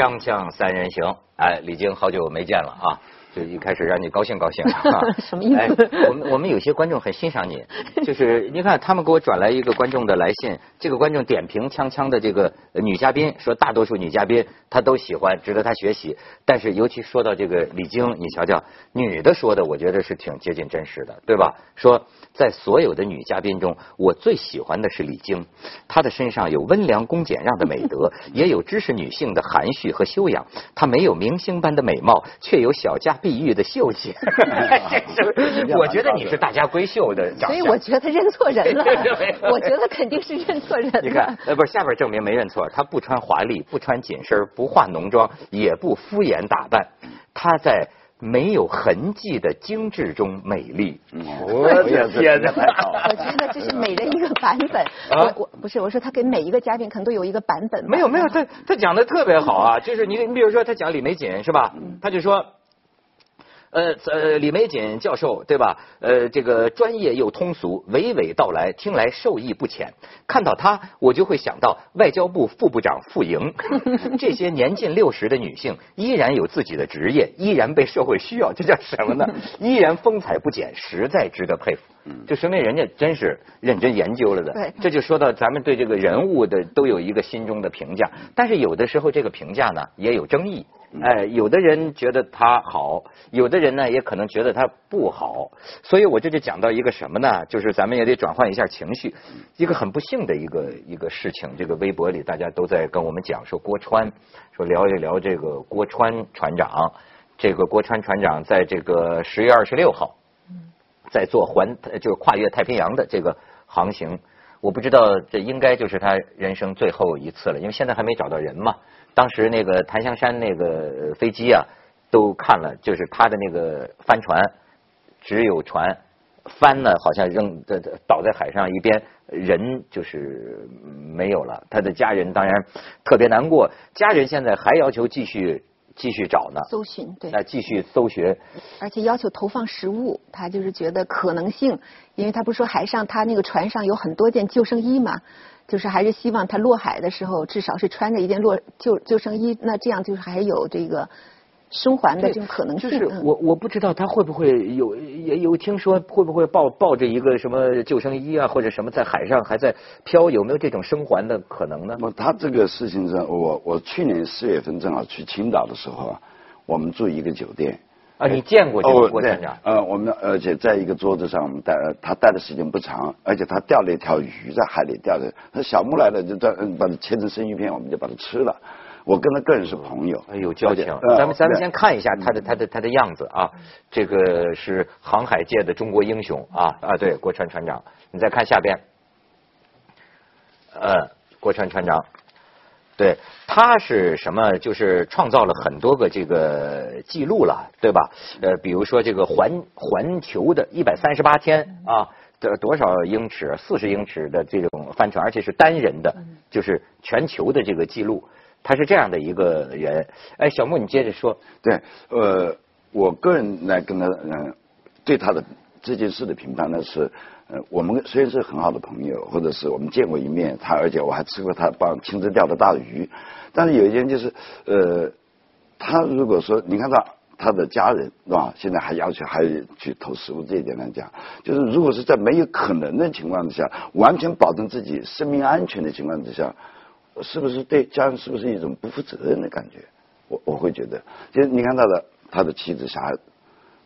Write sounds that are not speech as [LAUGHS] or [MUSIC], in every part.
锵锵三人行，哎，李菁好久没见了啊。就一开始让你高兴高兴，[LAUGHS] 什么意思？我们我们有些观众很欣赏你，[LAUGHS] 就是你看他们给我转来一个观众的来信，这个观众点评锵锵的这个女嘉宾，说大多数女嘉宾他都喜欢，值得他学习。但是尤其说到这个李菁，你瞧瞧，女的说的，我觉得是挺接近真实的，对吧？说在所有的女嘉宾中，我最喜欢的是李菁，她的身上有温良恭俭让的美德，也有知识女性的含蓄和修养。她没有明星般的美貌，却有小家。碧玉的秀气 [LAUGHS] [LAUGHS] 我觉得你是大家闺秀的所以我觉得认错人了。[LAUGHS] 我觉得肯定是认错人了。你看，呃，不是下边证明没认错，她不穿华丽，不穿紧身，不化浓妆，也不敷衍打扮，她在没有痕迹的精致中美丽。我的天哪！我觉得这是每人一个版本。我我不是我说他给每一个嘉宾可能都有一个版本。没有没有，他他讲的特别好啊，就是你你比如说他讲李玫瑾是吧？他就说。呃呃，李玫瑾教授对吧？呃，这个专业又通俗，娓娓道来，听来受益不浅。看到他，我就会想到外交部副部长傅莹，[LAUGHS] 这些年近六十的女性依然有自己的职业，依然被社会需要，这叫什么呢？依然风采不减，实在值得佩服。就说明人家真是认真研究了的。对，这就说到咱们对这个人物的都有一个心中的评价，但是有的时候这个评价呢也有争议。哎，有的人觉得他好，有的人呢也可能觉得他不好，所以我这就讲到一个什么呢？就是咱们也得转换一下情绪，一个很不幸的一个一个事情。这个微博里大家都在跟我们讲说郭川，说聊一聊这个郭川船长。这个郭川船长在这个十月二十六号，在做环就是跨越太平洋的这个航行，我不知道这应该就是他人生最后一次了，因为现在还没找到人嘛。当时那个檀香山那个飞机啊，都看了，就是他的那个帆船，只有船帆呢，好像扔的倒在海上一边，人就是没有了。他的家人当然特别难过，家人现在还要求继续继续找呢，搜寻对，那继续搜寻，而且要求投放食物，他就是觉得可能性，因为他不是说海上他那个船上有很多件救生衣嘛。就是还是希望他落海的时候，至少是穿着一件落救救生衣，那这样就是还有这个生还的这种可能性。就是我我不知道他会不会有也有听说会不会抱抱着一个什么救生衣啊或者什么在海上还在漂，有没有这种生还的可能呢？他这个事情上，我我去年四月份正好去青岛的时候啊，我们住一个酒店。啊，你见过这个郭船长？呃，我们而且在一个桌子上，我们待他待的时间不长，而且他钓了一条鱼在海里钓的，他小木来了就在把它切成生鱼片，我们就把它吃了。我跟他个人是朋友，有交情。咱们咱们先看一下他的他的他的样子啊，这个是航海界的中国英雄啊啊，对，郭川船长。你再看下边，呃，郭川船长。对，他是什么？就是创造了很多个这个记录了，对吧？呃，比如说这个环环球的一百三十八天啊，的多少英尺？四十英尺的这种帆船，而且是单人的，就是全球的这个记录。他是这样的一个人。哎，小木，你接着说。对，呃，我个人来跟他嗯，对他的这件事的评判呢是。呃，我们虽然是很好的朋友，或者是我们见过一面，他而且我还吃过他帮亲自钓的大鱼，但是有一件就是，呃，他如果说你看他他的家人是吧，现在还要求还去投食物这一点来讲，就是如果是在没有可能的情况之下，完全保证自己生命安全的情况之下，是不是对家人是不是一种不负责任的感觉？我我会觉得，就是你看他的他的妻子小孩。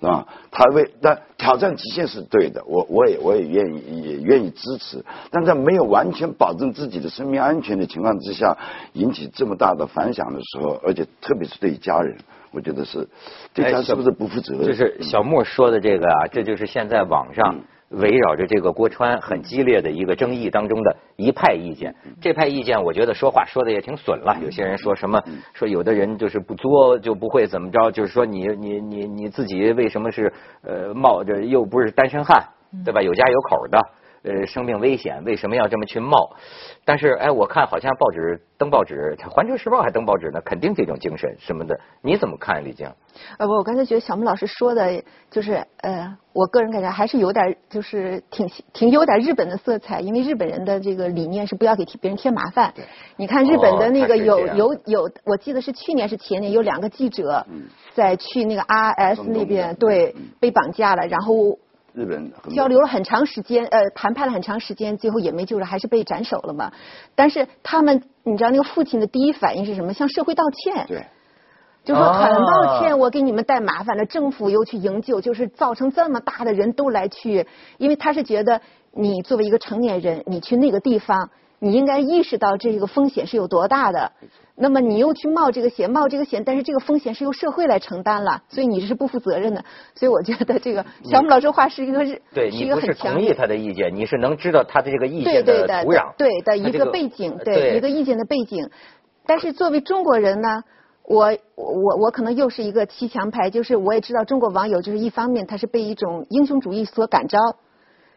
啊，他为但挑战极限是对的，我我也我也愿意也愿意支持，但在没有完全保证自己的生命安全的情况之下，引起这么大的反响的时候，而且特别是对家人，我觉得是对家是不是不负责任？就是小莫说的这个啊，这就是现在网上。围绕着这个郭川很激烈的一个争议当中的一派意见，这派意见我觉得说话说的也挺损了。有些人说什么说有的人就是不作就不会怎么着，就是说你你你你自己为什么是呃冒着又不是单身汉对吧？有家有口的呃生命危险，为什么要这么去冒？但是哎，我看好像报纸登报纸，《环球时报》还登报纸呢，肯定这种精神什么的，你怎么看李静？呃，我我刚才觉得小木老师说的，就是呃，我个人感觉还是有点，就是挺挺有点日本的色彩，因为日本人的这个理念是不要给别人添麻烦。对。你看日本的那个有有有，我记得是去年是前年有两个记者在去那个 RS 那边的对嗯被绑架了，然后日本交流了很长时间，呃，谈判了很长时间，最后也没救了，还是被斩首了嘛。但是他们，你知道那个父亲的第一反应是什么？向社会道歉。对。就说很抱啊歉，我给你们带麻烦了，政府又去营救，就是造成这么大的人都来去，因为他是觉得你作为一个成年人，你去那个地方，你应该意识到这个风险是有多大的。那么你又去冒这个险，冒这个险，但是这个风险是由社会来承担了，所以你是不负责任的。所以我觉得这个小姆老师话是一个是是一个对你不是很同意他的意见，你是能知道他的这个意见对的土壤，对的一个背景，对对一个意见的背景。但是作为中国人呢，我我我可能又是一个骑墙派，就是我也知道中国网友就是一方面他是被一种英雄主义所感召，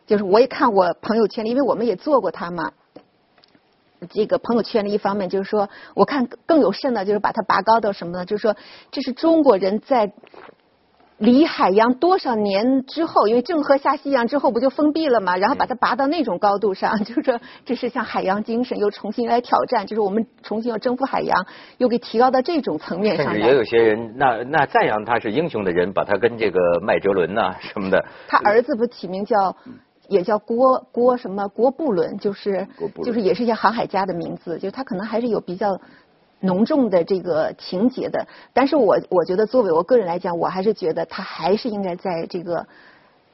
就是我也看我朋友圈里，因为我们也做过他嘛。这个朋友圈的一方面就是说，我看更有甚的，就是把它拔高到什么呢？就是说，这是中国人在离海洋多少年之后，因为郑和下西洋之后不就封闭了嘛，然后把它拔到那种高度上，[LAUGHS] 就是说这是像海洋精神又重新来挑战，就是我们重新要征服海洋，又给提高到这种层面上。甚至也有些人，那那赞扬他是英雄的人，把他跟这个麦哲伦呐、什么的，他儿子不起名叫，也叫郭郭什么郭布伦，就是就是也是一些航海家的名字，就是他可能还是有比较浓重的这个情节的。但是我我觉得作为我个人来讲，我还是觉得他还是应该在这个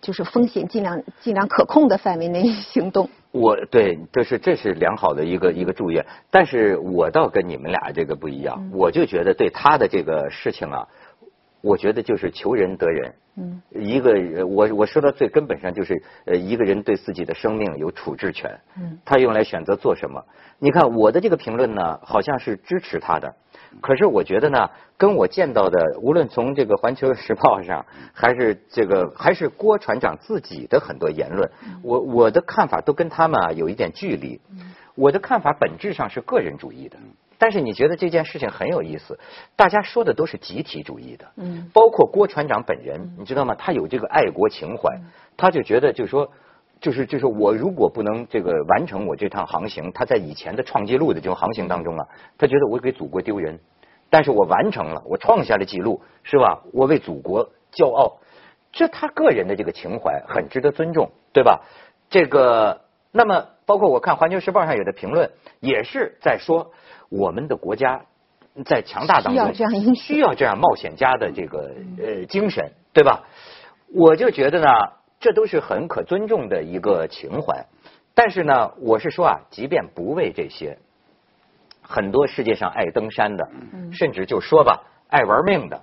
就是风险尽量尽量可控的范围内行动。我对，这是这是良好的一个一个祝愿，但是我倒跟你们俩这个不一样，我就觉得对他的这个事情啊，我觉得就是求人得人。嗯，一个人我我说到最根本上就是，呃，一个人对自己的生命有处置权。嗯，他用来选择做什么？你看我的这个评论呢，好像是支持他的，可是我觉得呢，跟我见到的，无论从这个《环球时报》上，还是这个，还是郭船长自己的很多言论，我我的看法都跟他们啊有一点距离。我的看法本质上是个人主义的，但是你觉得这件事情很有意思，大家说的都是集体主义的，嗯包括郭船长本人，你知道吗？他有这个爱国情怀，他就觉得就是说。就是就是我如果不能这个完成我这趟航行，他在以前的创纪录的这种航行当中啊，他觉得我给祖国丢人，但是我完成了，我创下了记录，是吧？我为祖国骄傲，这他个人的这个情怀很值得尊重，对吧？这个，那么包括我看《环球时报》上有的评论，也是在说我们的国家在强大当需要中这样 [LAUGHS] 需要这样冒险家的这个呃精神，对吧？我就觉得呢，这都是很可尊重的一个情怀。但是呢，我是说啊，即便不为这些，很多世界上爱登山的，甚至就说吧，爱玩命的，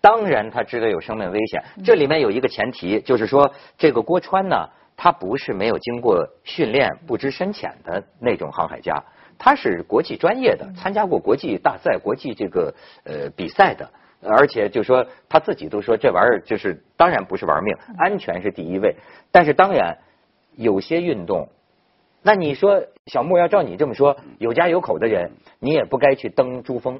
当然他知道有生命危险。这里面有一个前提，就是说这个郭川呢，他不是没有经过训练、不知深浅的那种航海家，他是国际专业的，参加过国际大赛、国际这个呃比赛的。而且就说他自己都说这玩意儿就是当然不是玩命，安全是第一位。但是当然有些运动，那你说小木要照你这么说，有家有口的人，你也不该去登珠峰，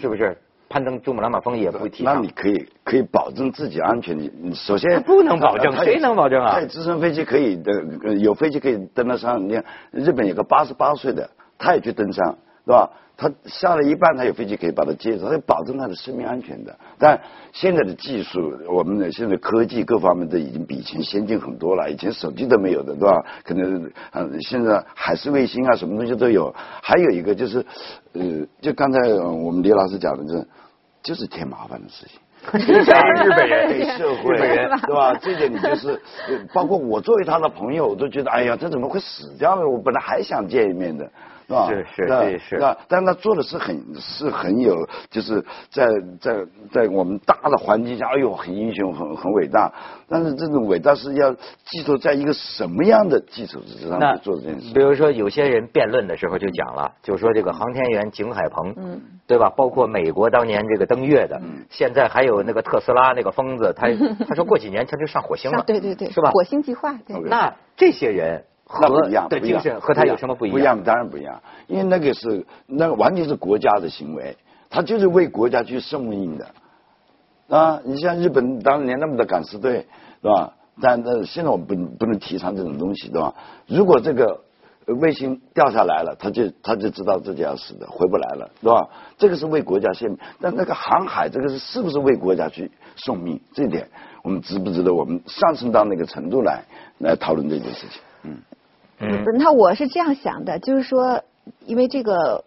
是不是？攀登珠穆朗玛峰也不提倡那你。可以可以保证自己安全。你你首先不能保证谁能保证啊他有直升飞机可以的，呃有飞机可以登得上。你看日本有个八十八岁的，他也去登山，对吧？他下了一半，他有飞机可以把他接走，他保证他的生命安全的。但现在的技术，我们的现在科技各方面都已经比以前先进很多了，以前手机都没有的，对吧？可能嗯，现在海事卫星啊，什么东西都有。还有一个就是，呃，就刚才呃我们李老师讲的，这就是添麻烦的事情。[LAUGHS] 日本人对社会，人对吧？这点你就是，呃包括我作为他的朋友，我都觉得，哎呀，他怎么会死掉呢？我本来还想见一面的，是吧？是是那是是那但他做的是很是很有，就是在在在我们大的环境下，哎呦，很英雄，很很伟大。但是这种伟大是要寄托在一个什么样的基础之上那去做这件事比？如说，有些人辩论的时候就讲了，就说这个航天员景海鹏，嗯对吧？包括美国当年这个登月的，嗯现在还有那个特斯拉那个疯子，他 [LAUGHS] 他说过几年他就上火星了，对对对，是吧？火星计划对。那这些人和那不一样，的不一样精神和他有什么不一样？不一样，当然不一样，因为那个是那个完全是国家的行为，他就是为国家去送命的啊！你像日本当年那么多敢死队，是吧？但但现在我们不不能提倡这种东西，对吧？如果这个卫星掉下来了，他就他就知道自己要死的，回不来了，对吧？这个是为国家献命，但那个航海这个是是不是为国家去送命？这一点我们值不值得我们上升到那个程度来来讨论这件事情？嗯。嗯，那我是这样想的，就是说，因为这个，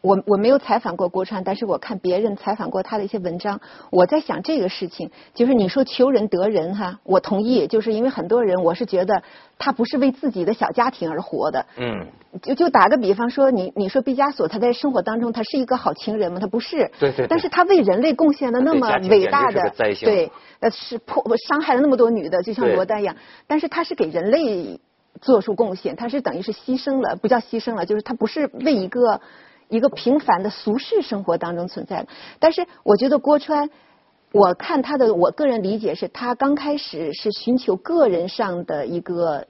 我我没有采访过郭川，但是我看别人采访过他的一些文章，我在想这个事情，就是你说求人得人哈，我同意，就是因为很多人，我是觉得他不是为自己的小家庭而活的。嗯，就就打个比方说，你你说毕加索他在生活当中他是一个好情人吗？他不是。对对对但是他为人类贡献了那么伟大的对，呃是破伤害了那么多女的，就像罗丹一样，但是他是给人类做出贡献，他是等于是牺牲了，不叫牺牲了，就是他不是为一个一个平凡的俗世生活当中存在的。但是我觉得郭川，我看他的，我个人理解是他刚开始是寻求个人上的一个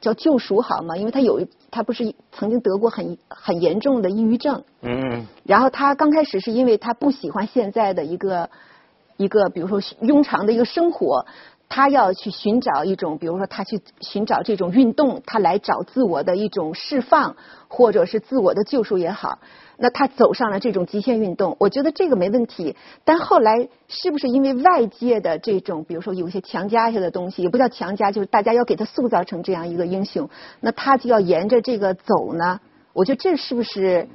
叫救赎，好吗？因为他有他不是曾经得过很很严重的抑郁症，嗯然后他刚开始是因为他不喜欢现在的一个一个，比如说庸常的一个生活，他要去寻找一种，比如说他去寻找这种运动，他来找自我的一种释放，或者是自我的救赎也好。那他走上了这种极限运动，我觉得这个没问题。但后来是不是因为外界的这种，比如说有一些强加下的东西，也不叫强加，就是大家要给他塑造成这样一个英雄，那他就要沿着这个走呢？我觉得这是不是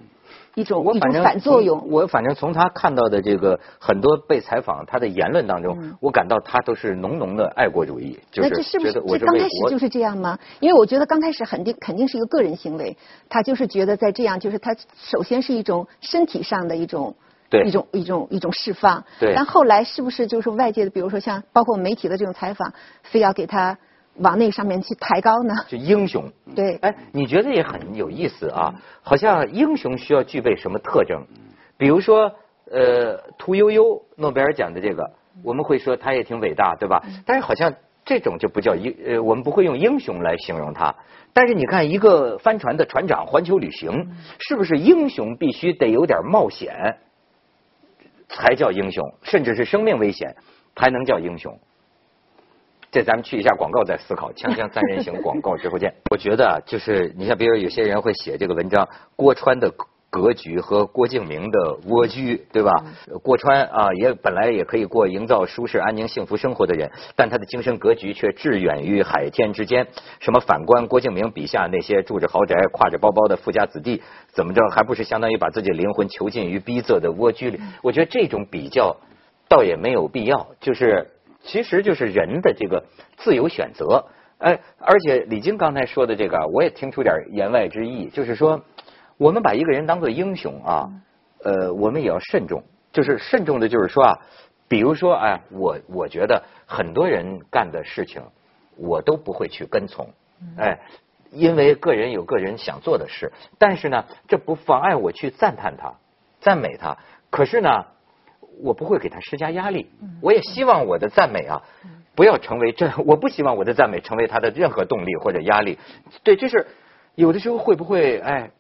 一种一种我反正反作用？我反正从他看到的这个很多被采访他的言论当中，我感到他都是浓浓的爱国主义，那这是不觉是这刚得我是为国开始就是这样吗？因为我觉得刚开始肯定肯定是一个个人行为，他就是觉得在这样，就是他首先是一种身体上的一种对一种一种一种释放，对但后来是不是就是外界的，比如说像包括媒体的这种采访，非要给他往那上面去抬高呢？[LAUGHS] 就英雄。对，哎，你觉得也很有意思啊？好像英雄需要具备什么特征？比如说，呃，屠呦呦诺贝尔奖的这个，我们会说他也挺伟大，对吧？但是好像这种就不叫英，呃，我们不会用英雄来形容他。但是你看，一个帆船的船长环球旅行，是不是英雄必须得有点冒险才叫英雄，甚至是生命危险才能叫英雄？这咱们去一下广告再思考。锵锵三人行，广告之后见。我觉得啊就是你像，比如有些人会写这个文章，郭川的格局和郭敬明的蜗居，对吧？郭川啊，也本来也可以过营造舒适、安宁、幸福生活的人，但他的精神格局却致远于海天之间。什么反观郭敬明笔下那些住着豪宅、挎着包包的富家子弟，怎么着还不是相当于把自己灵魂囚禁于逼仄的蜗居里？我觉得这种比较倒也没有必要，就是。其实就是人的这个自由选择，哎，而且李菁刚才说的这个，我也听出点言外之意，就是说，我们把一个人当做英雄啊，呃，我们也要慎重，就是慎重的，就是说啊，比如说，哎，我我觉得很多人干的事情，我都不会去跟从，哎，因为个人有个人想做的事，但是呢，这不妨碍我去赞叹他、赞美他，可是呢。我不会给他施加压力，我也希望我的赞美啊，不要成为这，我不希望我的赞美成为他的任何动力或者压力。对，就是有的时候会不会哎，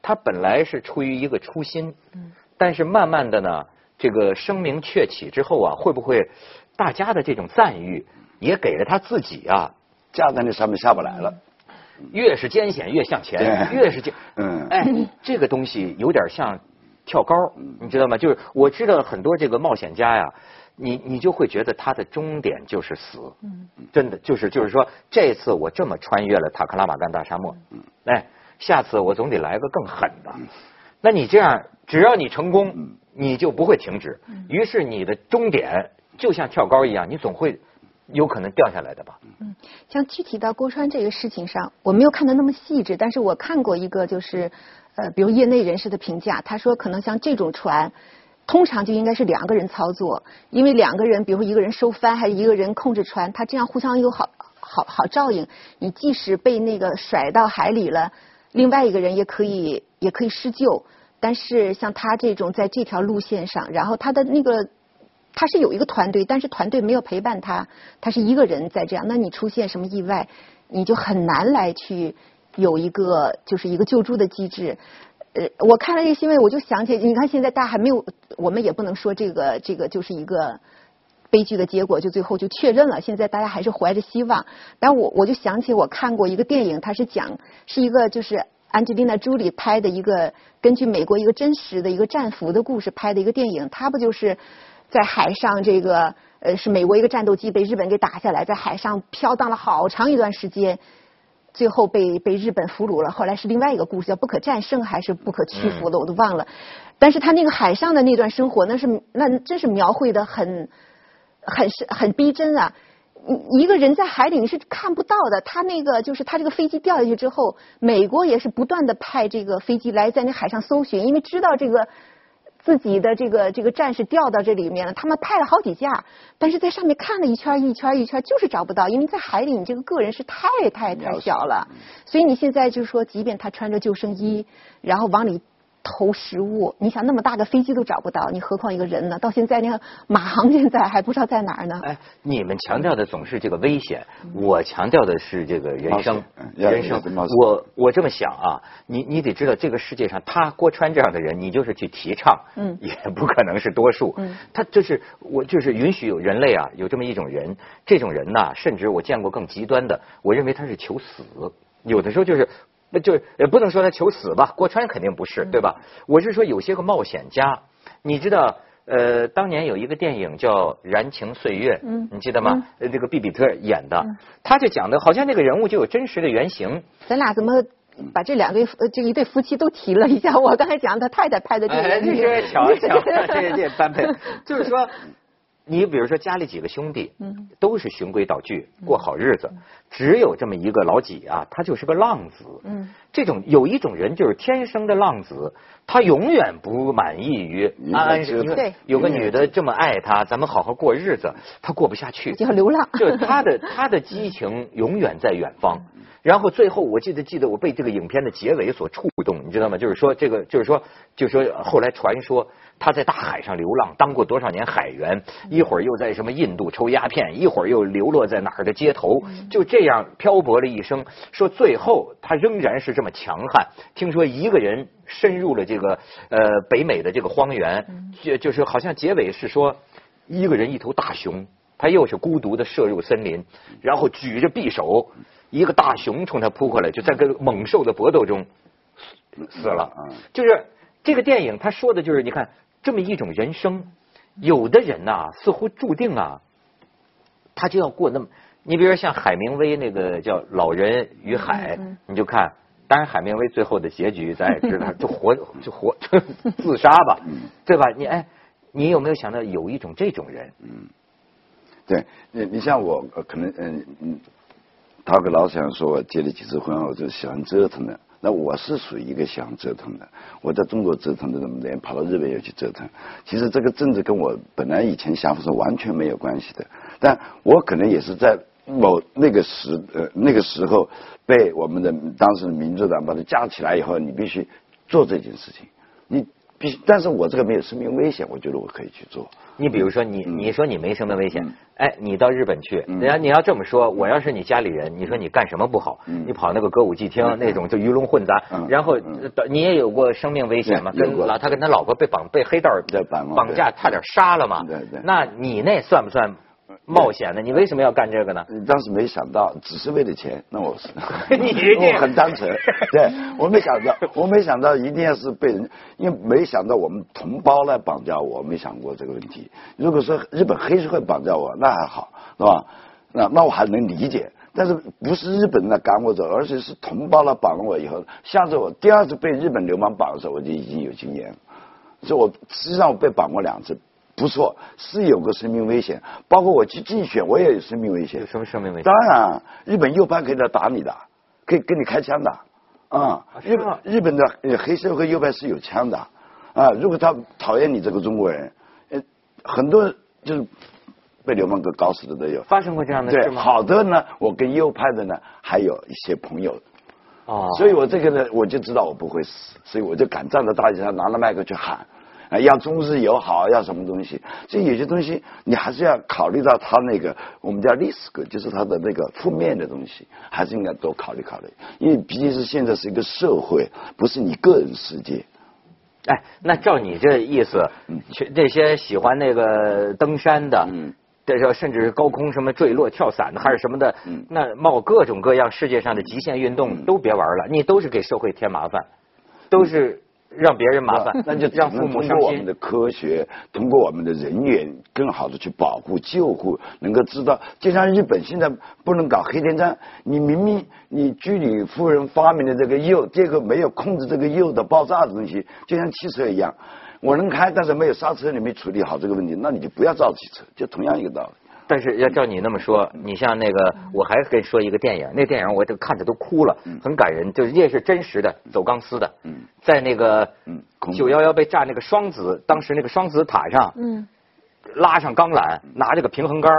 他本来是出于一个初心，但是慢慢的呢，这个声名鹊起之后啊，会不会大家的这种赞誉也给了他自己啊，架在那上面下不来了。越是艰险越向前，越是艰，嗯，哎，这个东西有点像。跳高，你知道吗？就是我知道很多这个冒险家呀，你你就会觉得他的终点就是死，真的就是就是说，这次我这么穿越了塔克拉玛干大沙漠，哎，下次我总得来个更狠的。那你这样，只要你成功，你就不会停止。于是你的终点就像跳高一样，你总会有可能掉下来的吧？嗯，像具体到郭川这个事情上，我没有看的那么细致，但是我看过一个就是。呃，比如业内人士的评价，他说可能像这种船，通常就应该是两个人操作，因为两个人，比如一个人收帆，还是一个人控制船，他这样互相有好好好照应。你即使被那个甩到海里了，另外一个人也可以也可以施救。但是像他这种在这条路线上，然后他的那个他是有一个团队，但是团队没有陪伴他，他是一个人在这样。那你出现什么意外？你就很难来去有一个就是一个救助的机制。呃，我看了这个新闻，我就想起，你看现在大家还没有，我们也不能说这个这个就是一个悲剧的结果，就最后就确认了。现在大家还是怀着希望。但我我就想起我看过一个电影，它是讲是一个就是安吉丽娜·朱莉拍的一个根据美国一个真实的一个战俘的故事拍的一个电影，它不就是在海上这个呃是美国一个战斗机被日本给打下来，在海上飘荡了好长一段时间。最后被被日本俘虏了，后来是另外一个故事，叫不可战胜还是不可屈服的，我都忘了。但是他那个海上的那段生活，那是那真是描绘的很很是很逼真啊！一个人在海里你是看不到的，他那个就是他这个飞机掉下去之后，美国也是不断的派这个飞机来在那海上搜寻，因为知道这个。自己的这个这个战士掉到这里面了，他们派了好几架，但是在上面看了一圈一圈一圈，就是找不到，因为在海里你这个个人是太太太小了，所以你现在就是说，即便他穿着救生衣，然后往里。投食物，你想那么大个飞机都找不到，你何况一个人呢？到现在那个马航现在还不知道在哪儿呢。哎，你们强调的总是这个危险，我强调的是这个人生，人生。我我这么想啊，你你得知道，这个世界上他郭川这样的人，你就是去提倡，嗯，也不可能是多数。嗯，他就是我就是允许有人类啊，有这么一种人，这种人呢，甚至我见过更极端的，我认为他是求死，有的时候就是。那就也不能说他求死吧，郭川肯定不是，对吧？我是说有些个冒险家，你知道，呃，当年有一个电影叫《燃情岁月》，嗯，你记得吗？呃，这个毕比特演的，他就讲的好像那个人物就有真实的原型。咱俩怎么把这两对这一对夫妻都提了一下？我刚才讲他太太拍的这个，你说巧巧，[LAUGHS] 这这般配，就是说。你比如说家里几个兄弟，嗯，都是循规蹈矩过好日子，只有这么一个老几啊，他就是个浪子，嗯，这种有一种人就是天生的浪子，他永远不满意于安安实实，有个女的这么爱他，咱们好好过日子，他过不下去，就流浪，就他的 [LAUGHS] 他的激情永远在远方。然后最后，我记得记得我被这个影片的结尾所触动，你知道吗？就是说这个，就是说，就是说后来传说他在大海上流浪，当过多少年海员，一会儿又在什么印度抽鸦片，一会儿又流落在哪儿的街头，就这样漂泊了一生。说最后他仍然是这么强悍。听说一个人深入了这个呃北美的这个荒原，就就是好像结尾是说一个人一头大熊，他又是孤独的射入森林，然后举着匕首。一个大熊冲他扑过来，就在跟猛兽的搏斗中死了。就是这个电影，他说的就是你看这么一种人生，有的人呐，似乎注定啊，他就要过那么。你比如说像海明威那个叫《老人与海》，你就看，当然海明威最后的结局咱也知道，[LAUGHS] 就活就活 [LAUGHS] 自杀吧，对吧？你哎，你有没有想到有一种这种人？嗯，对，你你像我可能嗯嗯。他跟老想说，我结了几次婚，我就喜欢折腾的。那我是属于一个喜欢折腾的。我在中国折腾的这么多，跑到日本又去折腾。其实这个政治跟我本来以前想法是完全没有关系的。但我可能也是在某那个时呃那个时候被我们的当时的民主党把它架起来以后，你必须做这件事情。你必须，但是我这个没有生命危险，我觉得我可以去做。你比如说，你你说你没生命危险，哎，你到日本去，人家你要这么说，我要是你家里人，你说你干什么不好？你跑那个歌舞伎厅那种就鱼龙混杂，然后你也有过生命危险嘛？跟老他跟他老婆被绑被黑道绑架，差点杀了嘛？那你那算不算？冒险的，你为什么要干这个呢？当时没想到，只是为了钱。那我是你 [LAUGHS] 我很单纯，[LAUGHS] 对我没想到，我没想到一定要是被人，因为没想到我们同胞来绑架我，没想过这个问题。如果说日本黑社会绑架我，那还好，是吧？那那我还能理解。但是不是日本人来赶我走，而且是同胞来绑了我以后，下次我第二次被日本流氓绑的时候，我就已经有经验了。所以我实际上我被绑过两次。不错，是有个生命危险，包括我去竞选，我也有生命危险。有什么生命危险？当然，日本右派可以来打你的，可以跟你开枪的。啊，日本日本的黑社会右派是有枪的。啊，如果他讨厌你这个中国人，呃，很多就是被流氓给搞死的都有。发生过这样的事吗？好的呢，我跟右派的呢还有一些朋友。哦。所以我这个呢，我就知道我不会死，所以我就敢站在大街上拿着麦克去喊。啊，要中日友好，要什么东西？所以有些东西你还是要考虑到他那个我们叫 risk，就是他的那个负面的东西，还是应该多考虑考虑。因为毕竟是现在是一个社会，不是你个人世界。哎，那照你这意思，去这些喜欢那个登山的，这时候甚至是高空什么坠落、跳伞的，还是什么的，嗯那冒各种各样世界上的极限运动都别玩了，你都是给社会添麻烦，都是。让别人麻烦，那就让父母通过我们的科学，通过我们的人员，更好的去保护、救护，能够知道。就像日本现在不能搞黑电站，你明明你居里夫人发明的这个铀，这个没有控制这个铀的爆炸的东西，就像汽车一样，我能开，但是没有刹车，你没处理好这个问题，那你就不要造汽车，就同样一个道理。但是要照你那么说，你像那个，我还跟你说一个电影，那电影我都看着都哭了，很感人，就是也是真实的走钢丝的，在那个九幺幺被炸那个双子，当时那个双子塔上，拉上钢缆，拿着个平衡杆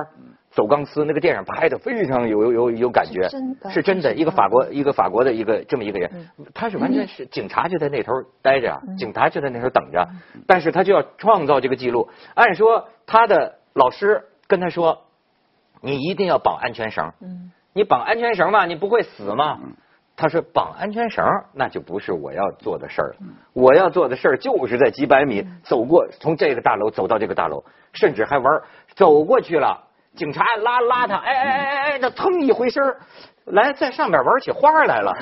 走钢丝，那个电影拍的非常有有有感觉，是真的，一个法国一个法国的一个这么一个人，他是完全是警察就在那头待着，警察就在那头等着，但是他就要创造这个记录，按说他的老师。跟他说，你一定要绑安全绳。嗯，你绑安全绳嘛，你不会死吗？他说绑安全绳那就不是我要做的事儿了。我要做的事儿就是在几百米走过，从这个大楼走到这个大楼，甚至还玩走过去了。警察拉拉他，哎哎哎哎哎，那腾一回身来在上面玩起花来了。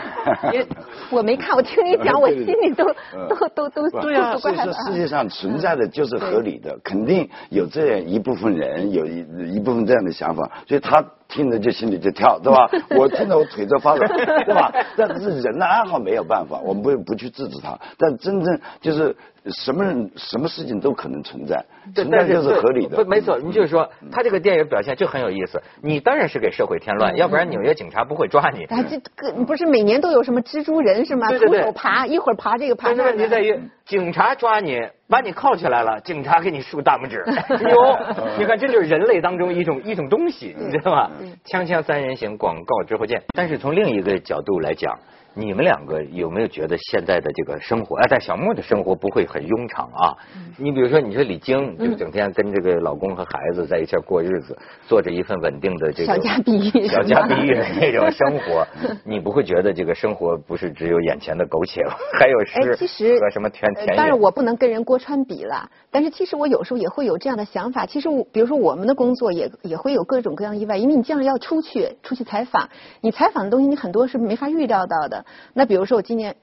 [LAUGHS] 我没看，我听你讲，[LAUGHS] 我心里都都都都对啊。所以说世界上存在的就是合理的，肯定有这样一部分人，有一一部分这样的想法，所以他听着就心里就跳，对吧？[LAUGHS] 我听着我腿都发软，[LAUGHS] 对吧？但是人的爱好没有办法，我们不不去制止他。但真正就是什么人、什么事情都可能存在，存在就是合理的。不，没错。你就是说，他这个电影表现就很有意思。你当然是给社会添乱，要不然纽约警察不会抓你。这个不是每年都有什么蜘蛛人是吗？徒手爬，一会儿爬这个爬那个。问题在于，警察抓你，把你铐起来了，警察给你竖大拇指。[LAUGHS] 哟，你看，这就是人类当中一种一种东西，你知道吗？锵锵三人行，广告之后见。但是从另一个角度来讲。你们两个有没有觉得现在的这个生活？哎，但小木的生活不会很庸常啊。你比如说，你说李菁就整天跟这个老公和孩子在一起过日子，做着一份稳定的这个小家碧玉、小家碧玉的那种生活，[LAUGHS] 你不会觉得这个生活不是只有眼前的苟且吗？还有诗 [LAUGHS] 和什么甜甜？当然，我不能跟人郭川比了。但是，其实我有时候也会有这样的想法。其实，比如说我们的工作也也会有各种各样意外，因为你将来要出去出去采访，你采访的东西你很多是没法预料到的。那比如说我今年，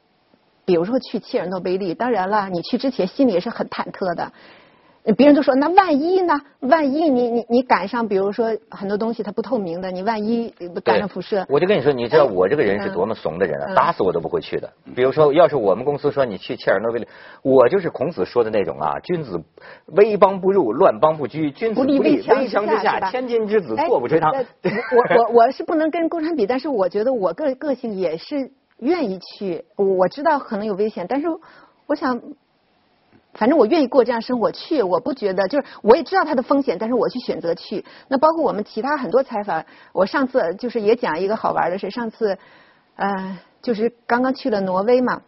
比如说去切尔诺贝利，当然了，你去之前心里也是很忐忑的。别人都说那万一呢？万一你你你赶上，比如说很多东西它不透明的，你万一赶上辐射。我就跟你说，你知道我这个人是多么怂的人啊，打死我都不会去的。比如说，要是我们公司说你去切尔诺贝利，我就是孔子说的那种啊，君子危邦不入，乱邦不居，君子不立危墙之下，千金之子坐不垂堂。[LAUGHS] 我我我是不能跟共产比，但是我觉得我个个性也是愿意去。我知道可能有危险，但是我想。反正我愿意过这样生活，去我不觉得，就是我也知道它的风险，但是我去选择去。那包括我们其他很多采访，我上次就是也讲一个好玩的事，上次呃就是刚刚去了挪威嘛，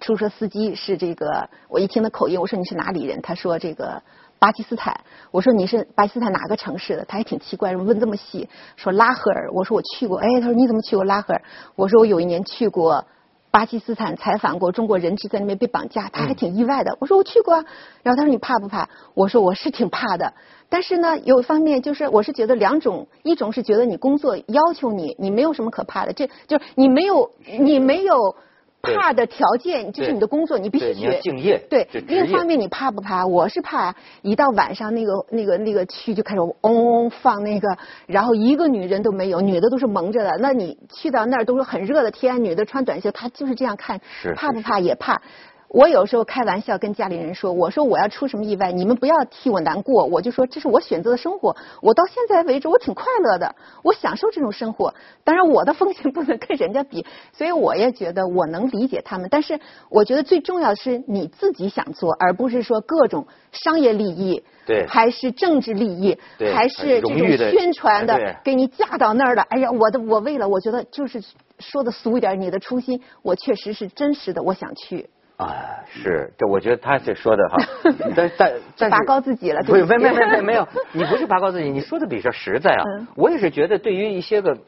出租车司机是这个，我一听他口音，我说你是哪里人？他说这个巴基斯坦。我说你是巴基斯坦哪个城市的？他还挺奇怪，问这么细，说拉合尔。我说我去过，哎，他说你怎么去过拉合尔？我说我有一年去过。巴基斯坦采访过中国人质在那边被绑架，他还挺意外的。我说我去过啊，然后他说你怕不怕？我说我是挺怕的。但是呢，有一方面就是我是觉得两种，一种是觉得你工作要求你，你没有什么可怕的，这就是你没有你没有。怕的条件就是你的工作，你必须去敬业。对，另一方面你怕不怕？我是怕，一到晚上那个那个那个区就开始嗡嗡放那个，然后一个女人都没有，女的都是蒙着的。那你去到那儿都是很热的天，女的穿短袖，她就是这样看，怕不怕也怕。我有时候开玩笑跟家里人说，我说我要出什么意外，你们不要替我难过，我就说这是我选择的生活。我到现在为止，我挺快乐的，我享受这种生活。当然，我的风险 [LAUGHS] 不能跟人家比，所以我也觉得我能理解他们。但是，我觉得最重要的是你自己想做，而不是说各种商业利益，对，还是政治利益，对，还是这种宣传的，给你架到那儿了。哎呀，我的，我为了，我觉得就是说的俗一点，你的初心，我确实是真实的，我想去。啊，是，这我觉得他这说的哈，[LAUGHS] 但但但拔高自己了不是，对没没没没 [LAUGHS] 没有，你不是拔高自己，你说的比较实在啊嗯。我也是觉得，对于一些个，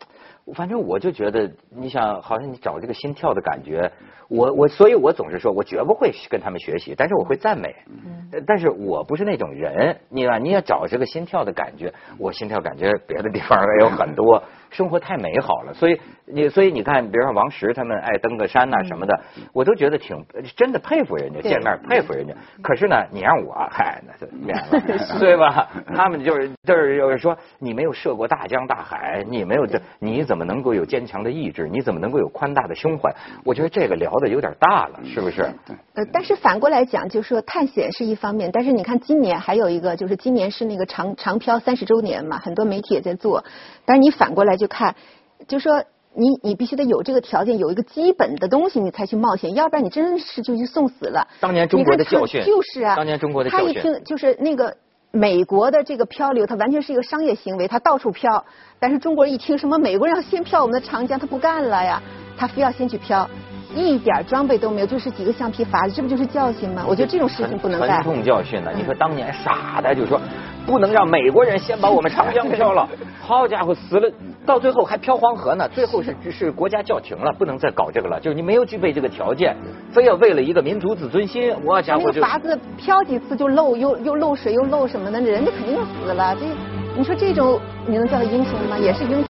反正我就觉得，你想，好像你找这个心跳的感觉，我我，所以我总是说我绝不会跟他们学习，但是我会赞美。嗯但是我不是那种人，你吧，你要找这个心跳的感觉，我心跳感觉别的地方也有很多，生活太美好了，所以你所以你看，比如说王石他们爱登个山呐、什么的，我都觉得挺真的佩服人家，见面佩服人家。可是呢，你让我，[LAUGHS] 嗨，那就免了，[LAUGHS] 对吧？他们就是就是就是说，你没有涉过大江大海，你没有这，你怎么能够有坚强的意志？你怎么能够有宽大的胸怀？我觉得这个聊的有点大了，是不是？呃，但是反过来讲，就是说探险是一方面，但是你看今年还有一个，就是今年是那个长长漂三十周年嘛，很多媒体也在做。但是你反过来就看，就说你你必须得有这个条件，有一个基本的东西，你才去冒险，要不然你真是就去送死了。当年中国的教训就是啊，当年中国的教训他一听就是那个。美国的这个漂流，它完全是一个商业行为，它到处漂。但是中国人一听什么美国人要先漂我们的长江，他不干了呀，他非要先去漂，一点装备都没有，就是几个橡皮筏子，这不就是教训吗？我觉得这种事情不能沉干。痛教训呢。你说当年傻的就说，不能让美国人先把我们长江漂了。好家伙，死了，到最后还漂黄河呢。最后是是国家叫停了，不能再搞这个了。就是你没有具备这个条件，非要为了一个民族自尊心，我家那伙就个筏子漂几次就漏，又又漏水又漏什么的，人家肯定死了。这你说这种你能叫他英雄吗？也是英雄。